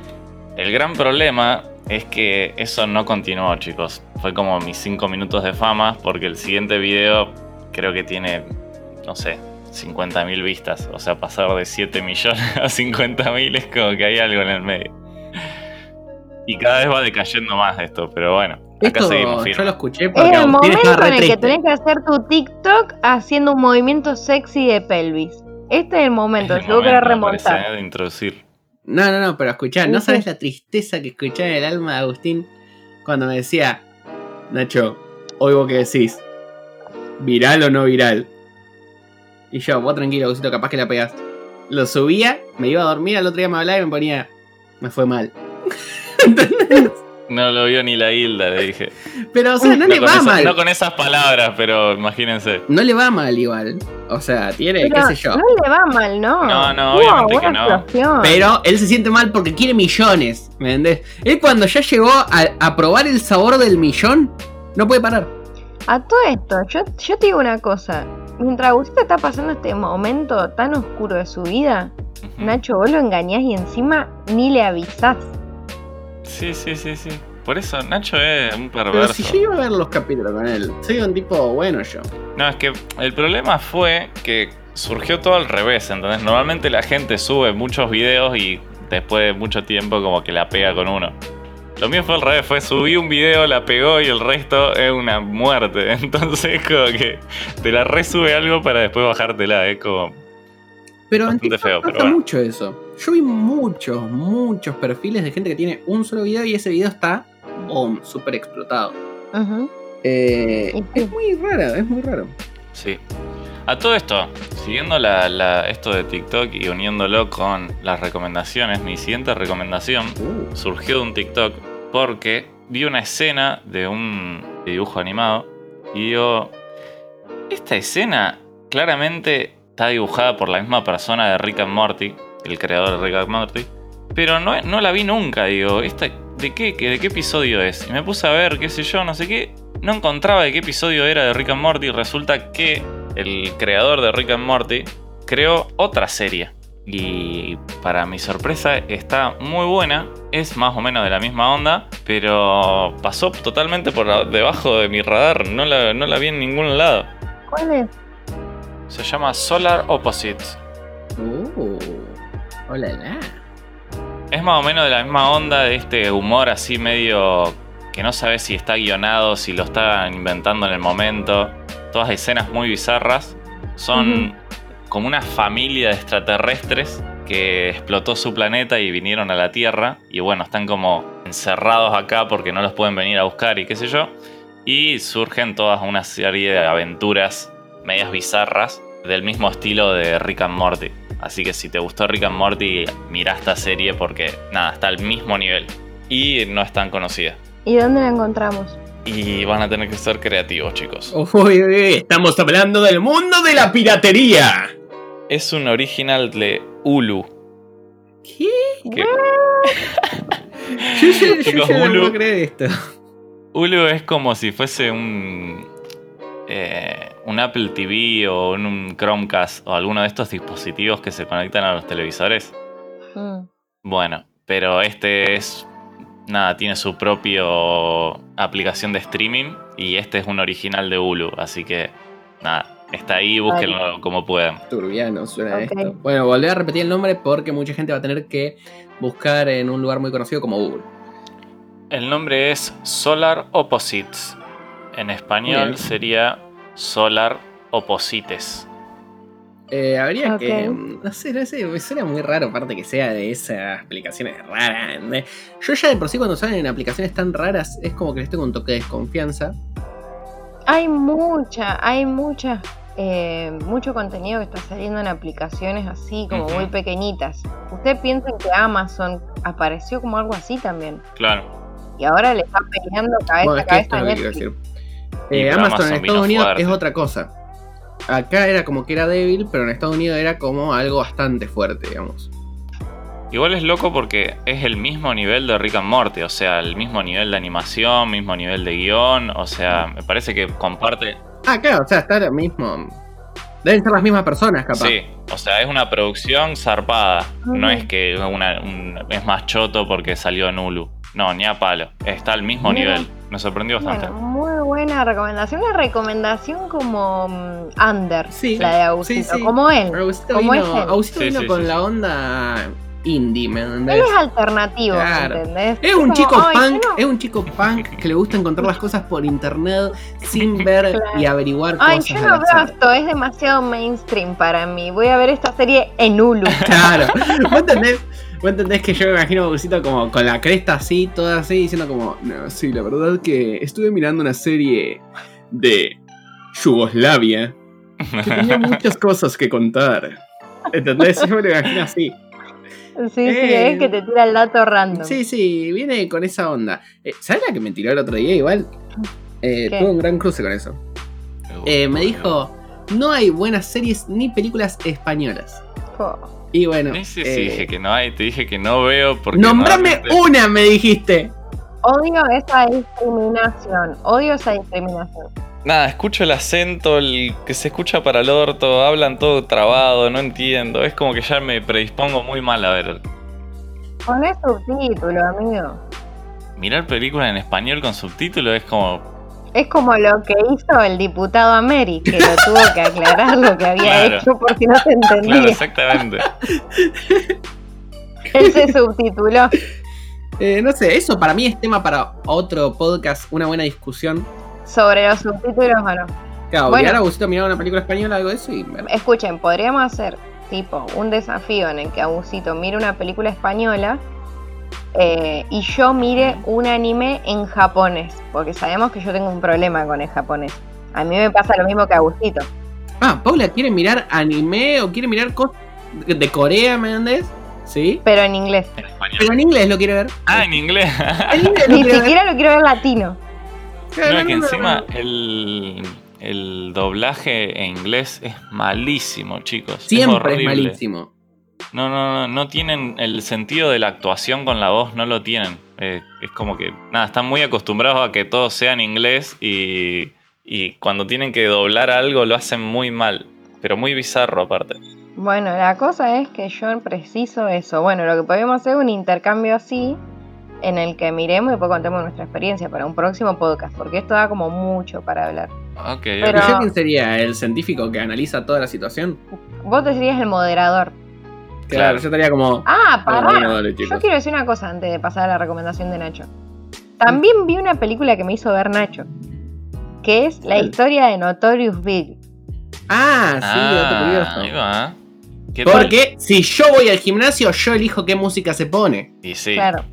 El gran problema es que eso no continuó chicos. Fue como mis 5 minutos de fama porque el siguiente video creo que tiene, no sé, 50.000 vistas. O sea, pasar de 7 millones a 50.000 es como que hay algo en el medio. Y cada vez va decayendo más esto, pero bueno, acá Esto seguimos yo firmes. lo escuché porque Es el momento en el que tenés que hacer tu TikTok haciendo un movimiento sexy de pelvis. Este es el momento, me parece, remontar. ¿eh? de introducir. No, no, no, pero escuchá, no sabes la tristeza que escuché en el alma de Agustín cuando me decía, Nacho, hoy vos qué decís, viral o no viral. Y yo, vos tranquilo, Agustito, capaz que la pegás. Lo subía, me iba a dormir, al otro día me hablaba y me ponía, me fue mal. ¿Entendés? No lo vio ni la Hilda, le dije. Pero, o sea, no, le va esa- mal. no con esas palabras, pero imagínense. No le va mal igual. O sea, tiene, Pero qué sé yo. no le va mal, ¿no? No, no, obviamente que buena no. explosión. Pero él se siente mal porque quiere millones, ¿me entendés? Él cuando ya llegó a, a probar el sabor del millón, no puede parar. A todo esto, yo, yo te digo una cosa. Mientras Agusito está pasando este momento tan oscuro de su vida. Nacho, vos lo engañás y encima ni le avisás. Sí, sí, sí, sí. Por eso Nacho es un Pero perverso. si yo iba a ver los capítulos con él, soy un tipo bueno yo. No, es que el problema fue que surgió todo al revés, ¿entendés? Normalmente la gente sube muchos videos y después de mucho tiempo como que la pega con uno. Lo mío fue al revés, fue subí un video, la pegó y el resto es una muerte. Entonces como que te la resube algo para después bajártela, es como... Pero en Bastante TikTok feo, pasa pero bueno. mucho eso. Yo vi muchos, muchos perfiles de gente que tiene un solo video y ese video está, boom, súper explotado. Eh, sí. es muy raro, es muy raro. Sí. A todo esto, siguiendo la, la- esto de TikTok y uniéndolo con las recomendaciones, mi siguiente recomendación Uh, surgió de un TikTok porque vi una escena de un dibujo animado y digo, esta escena claramente está dibujada por la misma persona de Rick and Morty, el creador de Rick and Morty, pero no, la vi nunca, digo, ¿esta, ¿de, qué, ¿de qué episodio es? Y me puse a ver, qué sé yo, no sé qué, no encontraba de qué episodio era de Rick and Morty resulta que el creador de Rick and Morty creó otra serie Y para mi sorpresa está muy buena, es más o menos de la misma onda, pero pasó totalmente por debajo de mi radar, no la, no la vi en ningún lado. ¿Cuál es? Se llama Solar Opposites. Uh, hola, Es más o menos de la misma onda de este humor así medio que no sabes si está guionado, si lo están inventando en el momento. Todas escenas muy bizarras. Son como una familia de extraterrestres que explotó su planeta y vinieron a la Tierra. Y bueno, están como encerrados acá porque no los pueden venir a buscar y qué sé yo. Y surgen todas una serie de aventuras medias bizarras del mismo estilo de Rick and Morty. Así que si te gustó Rick and Morty, mira esta serie porque nada, está al mismo nivel. Y no es tan conocida. ¿Y dónde la encontramos? Y van a tener que ser creativos, chicos. Uy, estamos hablando del mundo de la piratería. Es un original de Hulu. ¿Qué? yo, yo, yo, no puedo creer esto. Hulu es como si fuese un. Eh, un Apple TV o un Chromecast o alguno de estos dispositivos que se conectan a los televisores. Hmm. Bueno, pero este es. Nada, tiene su propia aplicación de streaming y este es un original de Hulu, así que nada, Está ahí, búsquenlo como puedan. Turbiano suena esto. Bueno, volví a repetir el nombre porque mucha gente va a tener que buscar en un lugar muy conocido como Google. El nombre es Solar Opposites. En español sería Solar Opposites. Eh, habría que. No sé, no sé, me suena muy raro, aparte que sea de esas aplicaciones raras. Yo ya de por sí, cuando salen aplicaciones tan raras, es como que les tengo un toque de desconfianza. Hay mucha, hay mucha eh, mucho contenido que está saliendo en aplicaciones así, como muy pequeñitas. ¿Usted piensa que Amazon apareció como algo así también? Claro. Y ahora le está peleando cabeza a cabeza a eh, Amazon, en Estados Unidos es otra cosa. Acá era como que era débil, pero en Estados Unidos era como algo bastante fuerte, digamos. Igual es loco porque es el mismo nivel de Rick and Morty, o sea, el mismo nivel de animación, mismo nivel de guion, o sea, me parece que comparte Ah, claro, o sea, está lo mismo. Deben ser las mismas personas, capaz. Sí, o sea, es una producción zarpada. No es que una, es más choto porque salió en Hulu. No, ni a palo. Está al mismo nivel. Me sorprendió bastante. muy buena recomendación. Una recomendación como mm, under, sí, la de Agusito. Como él. como vino, vino con la onda indie, ¿me entendés? Él es alternativo, ¿entendés? Es un chico punk, es un chico punk que le gusta encontrar las cosas por internet sin ver y averiguar ay, cosas. Ay, yo no veo esto, es demasiado mainstream para mí. Voy a ver esta serie en Hulu. claro. ¿Vos entendés? ¿Vos entendés que yo me imagino a como con la cresta así, toda así, diciendo como, no, sí, la verdad que estuve mirando una serie de Yugoslavia que tenía muchas cosas que contar. ¿Entendés? Yo me lo imagino así. Sí, sí, es que te tira el dato random. Sí, sí, viene con esa onda. Eh, ¿Sabes la que me tiró el otro día? Igual eh, tuve un gran cruce con eso. Eh, me dijo, no hay buenas series ni películas españolas. Y bueno. Sí, sí, dije que no hay, te dije que no veo porque... Nombrame una, me dijiste. Odio esa discriminación, odio esa discriminación. Nada, escucho el acento, el que se escucha para el orto, hablan todo trabado, no entiendo. Es como que ya me predispongo muy mal a ver. Poné subtítulo, amigo. Mirar películas en español con subtítulos es como. Es como lo que hizo el diputado Ameri, que lo tuvo que aclarar lo que había hecho porque no se entendía. Claro, exactamente. Él se subtituló. Eh, no sé, eso para mí es tema para otro podcast, una buena discusión sobre los subtítulos bueno. Claro, bueno, ahora Agusito mirar una película española, algo de eso y... Escuchen, podríamos hacer tipo un desafío en el que Agusito mire una película española eh, y yo mire un anime en japonés, porque sabemos que yo tengo un problema con el japonés. A mí me pasa lo mismo que a Agusito. Ah, Paula quiere mirar anime o quiere mirar cosas de Corea, ¿me entiendes? ¿Sí? Pero en inglés. Pero en inglés lo quiere ver. Ah, en inglés. Ni siquiera lo quiero ver latino. No, es que encima el, doblaje en inglés es malísimo, chicos. Siempre es, malísimo. No, no, no, no tienen el sentido de la actuación con la voz, no lo tienen. Eh, es como que, nada, están muy acostumbrados a que todo sea en inglés y, y cuando tienen que doblar algo lo hacen muy mal, pero muy bizarro aparte. Bueno, la cosa es que yo preciso eso. Bueno, lo que podemos hacer es un intercambio así, en el que miremos y después contemos nuestra experiencia para un próximo podcast, porque esto da como mucho para hablar. Ok, Pero- ¿Y yo quién sería? ¿El científico que analiza toda la situación? Vos te serías el moderador. Claro, yo estaría como. Ah, pará. bueno, dale, Yo quiero decir una cosa antes de pasar a la recomendación de Nacho. También vi una película que me hizo ver Nacho, que es la historia de Notorious Big. Ah, sí, Ah, curioso. ahí va. ¿Qué tal? Porque si yo voy al gimnasio, yo elijo qué música se pone. Y sí. Claro.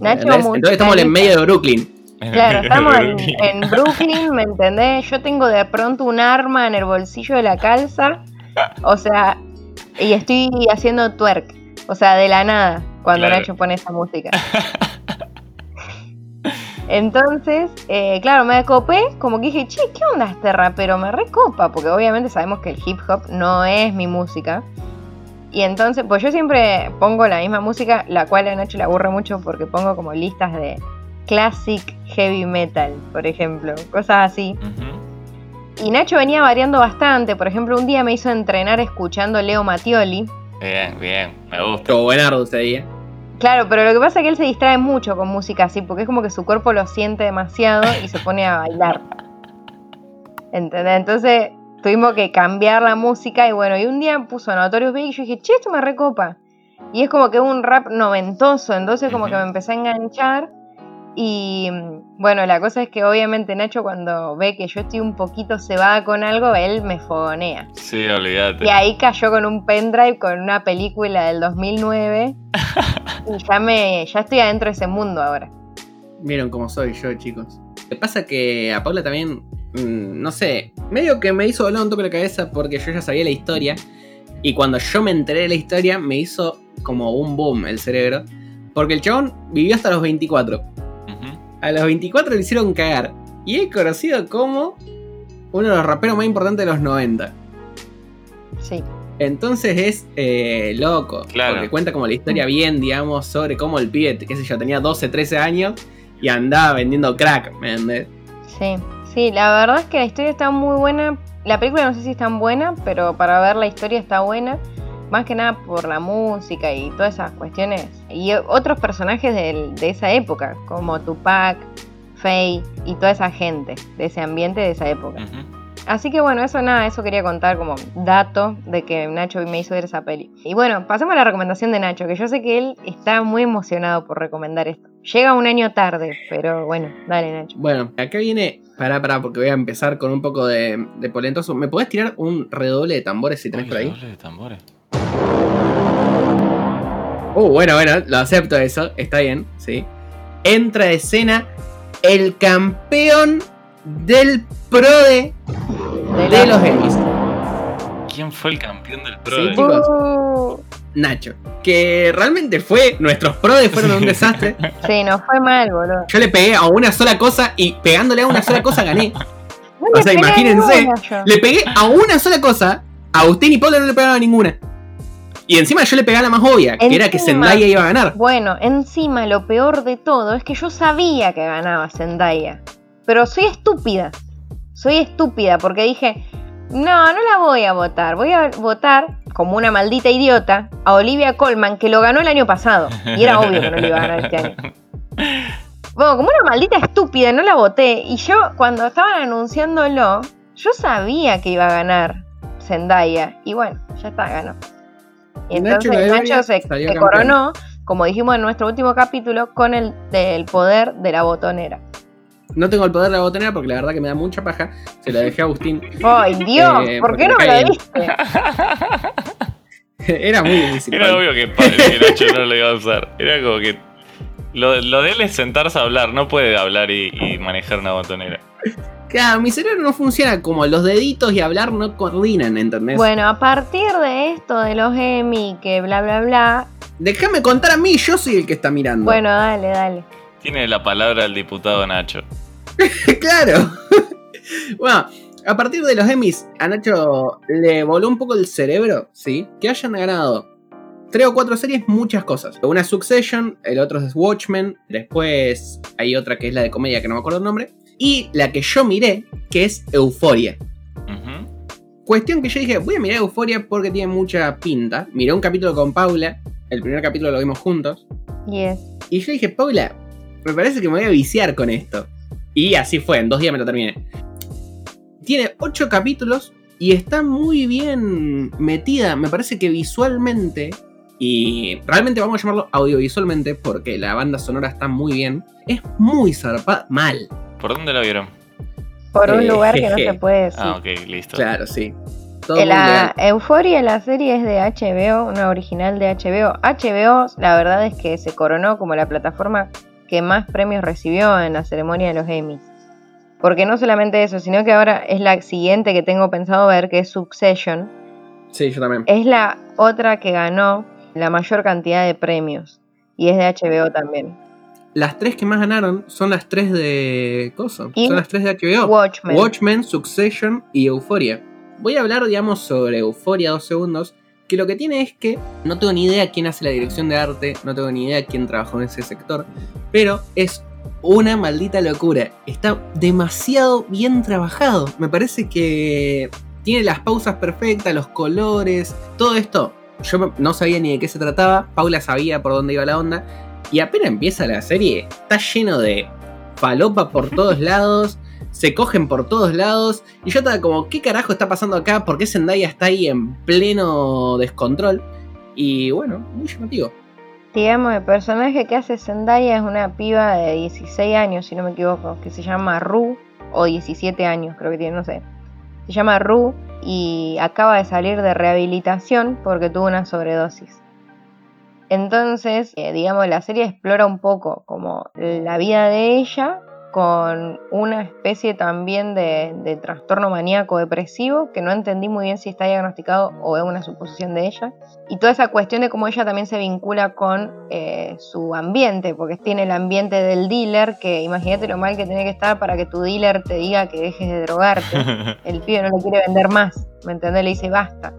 Nacho ¿Entendés? Entonces estamos en medio de Brooklyn. Claro, estamos en, en Brooklyn, ¿me entendés? Yo tengo de pronto un arma en el bolsillo de la calza, o sea, y estoy haciendo twerk, o sea, de la nada, cuando Claro. Nacho pone esa música. Entonces, eh, claro, me copé, como que dije, che, ¿qué onda este rapero? Me recopa, porque obviamente sabemos que el hip hop no es mi música. Y entonces, pues yo siempre pongo la misma música, la cual a Nacho le aburre mucho porque pongo como listas de classic heavy metal, por ejemplo, cosas así. Y Nacho venía variando bastante, por ejemplo, un día me hizo entrenar escuchando Leo Mattioli. Bien, bien, me gusta. Estuvo buenardo ese día. Claro, pero lo que pasa es que él se distrae mucho con música así, porque es como que su cuerpo lo siente demasiado y se pone a bailar. ¿Entendés? Entonces tuvimos que cambiar la música y bueno, y un día puso Notorious Big y yo dije, che, esto me recopa. Y es como que un rap noventoso, entonces como que me empecé a enganchar. Y mm, bueno, la cosa es que obviamente Nacho cuando ve que yo estoy un poquito cebada con algo, él me fogonea. Sí, olvídate. Y ahí cayó con un pendrive con una película del 2009 y ya me ya estoy adentro de ese mundo ahora. Vieron cómo soy yo, chicos. Lo que pasa que a Paula también, mm, no sé, medio que me hizo volar un toque la cabeza porque yo ya sabía la historia. Y cuando yo me enteré de la historia, me hizo como un boom el cerebro. Porque el chabón vivió hasta los 24. A los 24 le hicieron cagar. Y es conocido como uno de los raperos más importantes de los 90. Sí. Entonces es eh, loco. Claro. Porque cuenta como la historia bien, digamos, sobre cómo el pibe, qué sé yo, tenía 12, 13 años y andaba vendiendo crack, ¿me entendés? Sí. Sí, la verdad es que la historia está muy buena. La película no sé si es tan buena, pero para ver la historia está buena. Más que nada por la música y todas esas cuestiones. Y otros personajes del- de esa época, como Tupac, Faye y toda esa gente de ese ambiente de esa época. Así que bueno, eso nada, eso quería contar como dato de que Nacho me hizo ver esa peli. Y bueno, pasemos a la recomendación de Nacho, que yo sé que él está muy emocionado por recomendar esto. Llega un año tarde, pero bueno, dale Nacho. Bueno, acá viene. Pará, pará, porque voy a empezar con un poco de, de polentoso. ¿Me podés tirar un redoble de tambores si tenés Uy, por ahí? redoble de tambores. Uh, bueno, bueno, lo acepto eso, está bien, sí. Entra a escena el campeón del PRODE De de los Emmys, ¿Quién fue el campeón del Pro? Sí, de- chicos. Uh, Nacho. Que realmente fue, nuestros PRODE fueron un desastre. sí, nos fue mal, boludo. Yo le pegué a una sola cosa y pegándole a una sola cosa gané. No O sea, imagínense, ninguna. Le pegué a una sola cosa, a Agustín y Paula no le pegaba a ninguna. Y encima yo le pegué a la más obvia, que era que. Zendaya iba a ganar. Bueno, encima lo peor de todo es que yo sabía que ganaba Zendaya. Pero soy estúpida. Soy estúpida porque dije, no, no la voy a votar. Voy a votar, como una maldita idiota, a Olivia Colman, que lo ganó el año pasado. Y era obvio que no lo iba a ganar este año. Bueno, como una maldita estúpida, no la voté. Y yo, cuando estaban anunciándolo, yo sabía que iba a ganar Zendaya. Y bueno, ya está, ganó. Y entonces Nacho se, coronó, como dijimos en nuestro último capítulo, con el del poder de la botonera. No tengo el poder de la botonera porque la verdad que me da mucha paja. Se la dejé a Agustín. ¡Ay, Dios! Eh, ¿Por qué no me bien. diste? Era muy difícil. Era obvio que, que Nacho no lo iba a usar. Era como que. Lo, lo de él es sentarse a hablar, no puede hablar y, y manejar una botonera. Claro, mi cerebro no funciona como los deditos y hablar no coordinan, ¿entendés? Bueno, a partir de esto de los Emmy, que bla bla bla. Déjame contar a mí, yo soy el que está mirando. Bueno, dale, dale. Tiene la palabra el diputado Nacho. claro. bueno, a partir de los Emmys, a Nacho le voló un poco el cerebro, ¿sí? Que hayan ganado tres o cuatro series, muchas cosas. Una es Succession, el otro es Watchmen, después hay otra que es la de comedia que no me acuerdo el nombre, y la que yo miré, que es Euphoria. Ujú. Cuestión que yo dije, voy a mirar Euforia porque tiene mucha pinta. Miré un capítulo con Paula. El primer capítulo lo vimos juntos. Yes. Y yo dije, Paula, me parece que me voy a viciar con esto. Y así fue, en dos días me lo terminé. Tiene ocho capítulos y está muy bien metida. Me parece que visualmente, y realmente vamos a llamarlo audiovisualmente porque la banda sonora está muy bien, es muy zarpada. Mal. ¿Por dónde la vieron? Por un Eh, lugar que no se puede decir. Ah, ok, listo. Claro, sí. Todo La. Euforia, la serie es de HBO, una original de HBO. HBO, la verdad es que se coronó como la plataforma que más premios recibió en la ceremonia de los Emmys. Porque no solamente eso, sino que ahora es la siguiente que tengo pensado ver, que es Succession. Sí, yo también. Es la otra que ganó la mayor cantidad de premios. Y es de HBO también. Las tres que más ganaron son las tres de. Coso. Y Son las tres de HBO. Watchmen. Watchmen, Succession y Euphoria. Voy a hablar, digamos, sobre Euphoria dos segundos. Que lo que tiene es que no tengo ni idea quién hace la dirección de arte, no tengo ni idea quién trabajó en ese sector, pero es una maldita locura. Está demasiado bien trabajado. Me parece que tiene las pausas perfectas, los colores, todo esto. Yo no sabía ni de qué se trataba, Paula sabía por dónde iba la onda, y apenas empieza la serie, está lleno de falopa por todos lados, se cogen por todos lados, y yo estaba como, ¿qué carajo está pasando acá? ¿Por qué Zendaya está ahí en pleno descontrol? Y bueno, muy llamativo. Digamos, el personaje que hace Zendaya es una piba de 16 años, si no me equivoco, que se llama Ru, o 17 años, creo que tiene, no sé. Se llama Ru y acaba de salir de rehabilitación porque tuvo una sobredosis. Entonces, eh, digamos, la serie explora un poco como la vida de ella con una especie también de, de trastorno maníaco depresivo que no entendí muy bien si está diagnosticado o es una suposición de ella. Y toda esa cuestión de cómo ella también se vincula con eh, su ambiente, porque tiene el ambiente del dealer, que imagínate lo mal que tiene que estar para que tu dealer te diga que dejes de drogarte. El pibe no le quiere vender más, ¿me entendés? Le dice basta.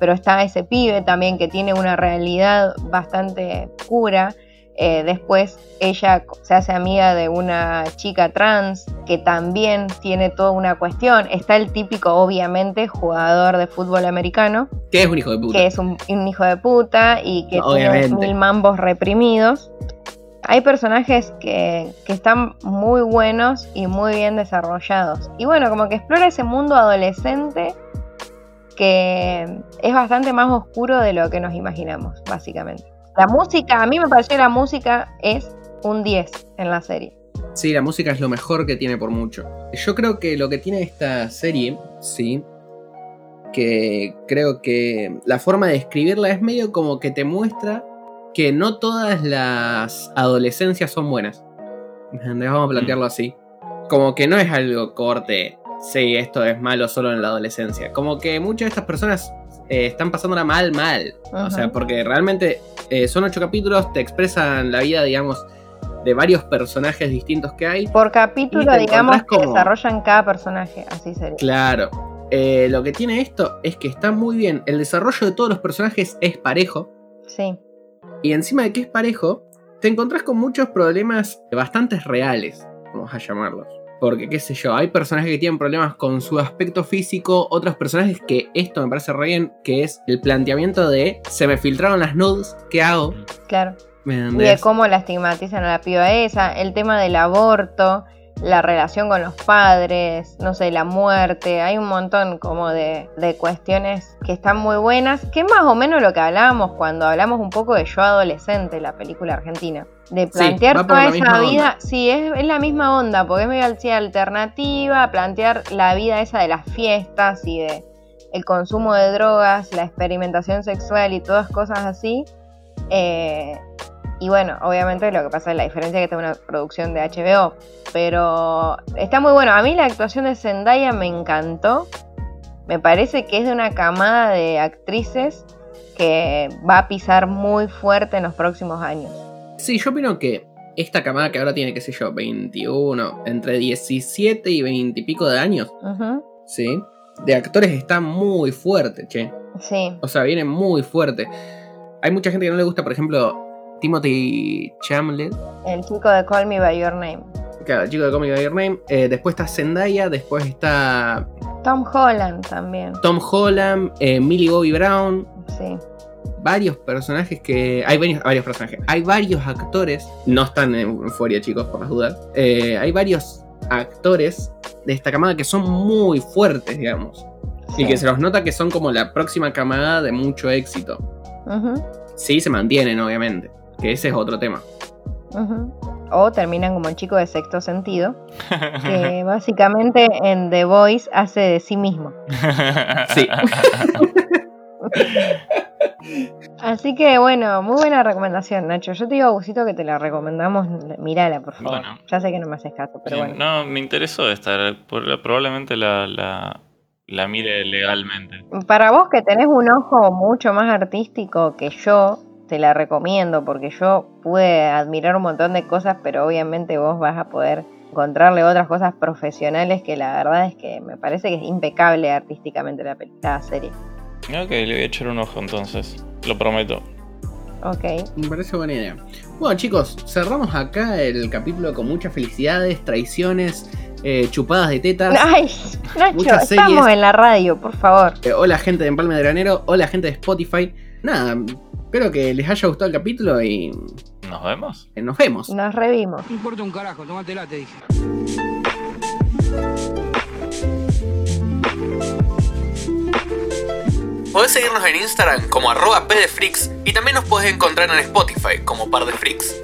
Pero está ese pibe también que tiene una realidad bastante pura. Eh, después ella se hace amiga de una chica trans que también tiene toda una cuestión. Está el típico, obviamente, jugador de fútbol americano, Que es un hijo de puta. que es un, un hijo de puta y que Obviamente. tiene mil mambos reprimidos. Hay personajes que, que están muy buenos y muy bien desarrollados. Y bueno, como que explora ese mundo adolescente que es bastante más oscuro de lo que nos imaginamos, básicamente. La música, a mí me pareció que la música es un 10 en la serie. Sí, la música es lo mejor que tiene por mucho. Yo creo que lo que tiene esta serie, sí, que creo que la forma de escribirla es medio como que te muestra que no todas las adolescencias son buenas. Vamos a plantearlo así. Como que no es algo corte, sí, esto es malo solo en la adolescencia. Como que muchas de estas personas eh, están pasándola mal, mal. O sea, porque realmente eh, son ocho capítulos, te expresan la vida, digamos, de varios personajes distintos que hay. Por capítulo, digamos, que como- desarrollan cada personaje, así sería. Claro. Eh, lo que tiene esto es que está muy bien. El desarrollo de todos los personajes es parejo. Sí, Y encima de que es parejo, te encontrás con muchos problemas bastante reales, vamos a llamarlos. Porque, qué sé yo, hay personajes que tienen problemas con su aspecto físico, otros personajes que esto me parece re bien, que es el planteamiento de se me filtraron las nudes, ¿qué hago? claro. ¿Me Y de cómo la estigmatizan a la piba esa, el tema del aborto, la relación con los padres, no sé, la muerte, hay un montón como de, de cuestiones que están muy buenas, que es más o menos lo que hablábamos cuando hablamos un poco de Yo Adolescente, la película argentina. De plantear por toda esa vida, onda. sí, es, es la misma onda, porque es medio así alternativa, plantear la vida esa de las fiestas y de el consumo de drogas, la experimentación sexual y todas cosas así. Eh, y bueno, obviamente lo que pasa es la diferencia que es una producción de HBO. Pero está muy bueno. A mí la actuación de Zendaya me encantó. Me parece que es de una camada de actrices que va a pisar muy fuerte en los próximos años. Sí, yo opino que esta camada que ahora tiene, qué sé yo, 21, entre 17 y 20 y pico de años, ¿sí? De actores está muy fuerte, che. Sí, O sea, viene muy fuerte. Hay mucha gente que no le gusta, por ejemplo, Timothy Chamlet, el chico de Call Me By Your Name. claro, el chico de Comic By Your Name. Eh, después está Zendaya, después está Tom Holland también. Tom Holland, eh, Millie Bobby Brown. Sí. Varios personajes que. Hay varios, varios personajes. Hay varios actores. No están en euforia, chicos, por las dudas. Eh, hay varios actores de esta camada que son muy fuertes, digamos. Y que se los nota que son como la próxima camada de mucho éxito. Sí, se mantienen, obviamente. Que ese es otro tema. O terminan como el chico de sexto sentido, que básicamente en The Voice hace de sí mismo. Sí. Así que bueno, muy buena recomendación, Nacho. Yo te digo, Gusito, que te la recomendamos. Mírala, por favor. ya sé que no me haces caso, pero bueno. No, me interesó esta. Probablemente la, la, la mire legalmente. Para vos que tenés un ojo mucho más artístico que yo, te la recomiendo porque yo pude admirar un montón de cosas, pero obviamente vos vas a poder encontrarle otras cosas profesionales que la verdad es que me parece que es impecable artísticamente la, la serie. Ok, le voy a echar un ojo entonces, lo prometo. Ok. Me parece buena idea. Bueno chicos, cerramos acá el capítulo con muchas felicidades, traiciones, eh, chupadas de tetas. Ay, Nacho, estamos en la radio, por favor. Eh, hola gente de Empalme de Granero, hola gente de Spotify. Nada, espero que les haya gustado el capítulo y... ¿Nos vemos? Eh, nos vemos. Nos revimos. No importa un carajo, tómatela, te dije. Podés seguirnos en Instagram como arroba pdfreaks y también nos podés encontrar en Spotify como par freaks.